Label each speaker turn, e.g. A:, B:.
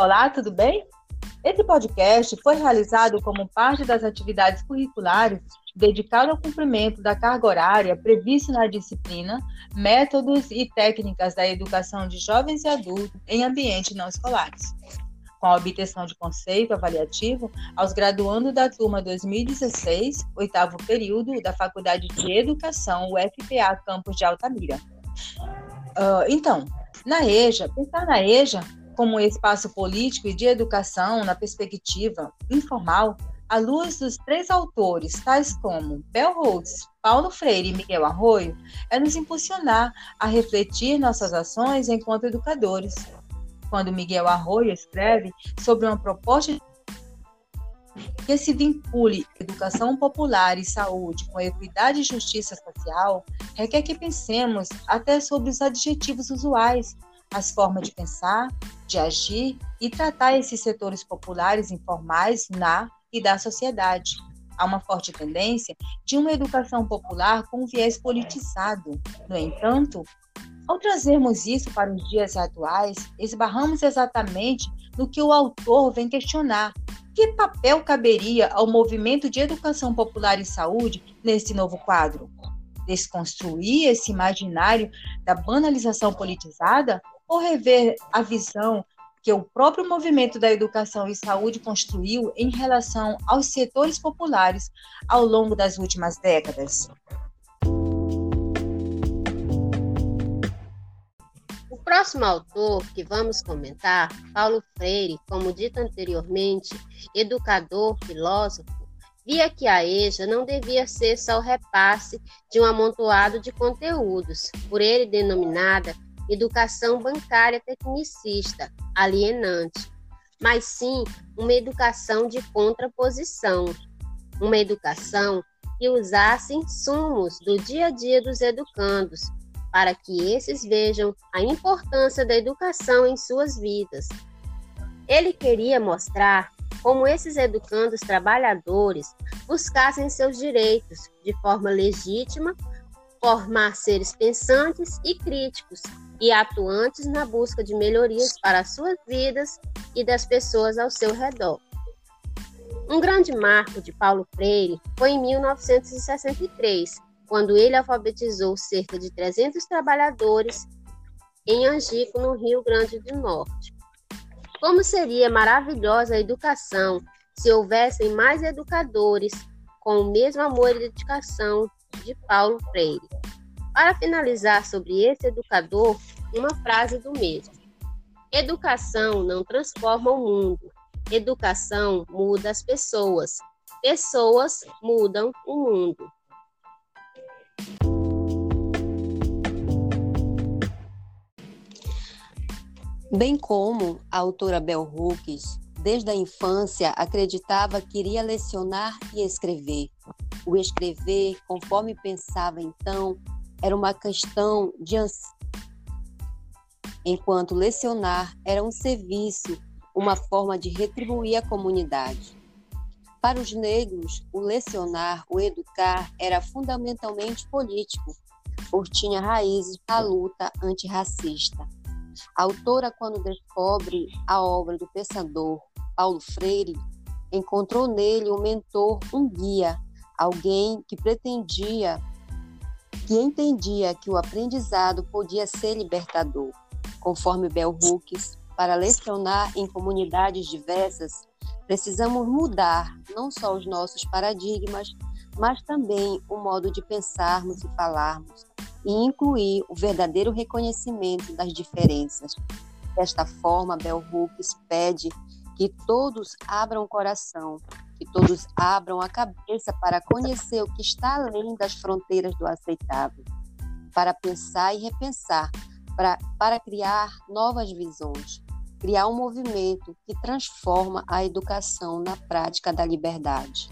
A: Olá, tudo bem? Esse podcast foi realizado como parte das atividades curriculares dedicado ao cumprimento da carga horária prevista na disciplina Métodos e Técnicas da Educação de Jovens e Adultos em Ambientes Não Escolares, com a obtenção de conceito avaliativo aos graduandos da turma 2016, oitavo período da Faculdade de Educação, UFPA Campus de Altamira. Uh, então, na EJA, pensar na EJA como espaço político e de educação na perspectiva informal, à luz dos três autores, tais como Bell Hooks, Paulo Freire e Miguel Arroio, é nos impulsionar a refletir nossas ações enquanto educadores. Quando Miguel Arroio escreve sobre uma proposta que se vincule educação popular e saúde com equidade e justiça social, requer que pensemos até sobre os adjetivos usuais as formas de pensar, de agir e tratar esses setores populares informais na e da sociedade. Há uma forte tendência de uma educação popular com viés politizado. No entanto, ao trazermos isso para os dias atuais, esbarramos exatamente no que o autor vem questionar. Que papel caberia ao movimento de educação popular e saúde nesse novo quadro? Desconstruir esse imaginário da banalização politizada ou rever a visão que o próprio movimento da educação e saúde construiu em relação aos setores populares ao longo das últimas décadas.
B: O próximo autor que vamos comentar, Paulo Freire, como dito anteriormente, educador, filósofo, via que a EJA não devia ser só o repasse de um amontoado de conteúdos, por ele denominada educação bancária tecnicista, alienante, mas sim uma educação de contraposição, uma educação que usasse insumos do dia a dia dos educandos, para que esses vejam a importância da educação em suas vidas. Ele queria mostrar como esses educandos trabalhadores buscassem seus direitos de forma legítima, formar seres pensantes e críticos, e atuantes na busca de melhorias para suas vidas e das pessoas ao seu redor. Um grande marco de Paulo Freire foi em 1963, quando ele alfabetizou cerca de 300 trabalhadores em Angico, no Rio Grande do Norte. Como seria maravilhosa a educação se houvessem mais educadores com o mesmo amor e dedicação de Paulo Freire. Para finalizar sobre esse educador, uma frase do mesmo. Educação não transforma o mundo. Educação muda as pessoas. Pessoas mudam o mundo.
C: Bem como a autora Bell Hooks, desde a infância acreditava que iria lecionar e escrever. O escrever, conforme pensava então, era uma questão de enquanto lecionar era um serviço, uma forma de retribuir a comunidade. Para os negros, o lecionar, o educar, era fundamentalmente político, por tinha raízes da luta antirracista. A autora, quando descobre a obra do pensador Paulo Freire, encontrou nele um mentor, um guia, alguém que pretendia, que entendia que o aprendizado podia ser libertador conforme Bell Hooks, para lecionar em comunidades diversas, precisamos mudar não só os nossos paradigmas, mas também o modo de pensarmos e falarmos, e incluir o verdadeiro reconhecimento das diferenças. Desta forma, Bell Hooks pede que todos abram o coração, que todos abram a cabeça para conhecer o que está além das fronteiras do aceitável, para pensar e repensar pra, para criar novas visões, criar um movimento que transforma a educação na prática da liberdade.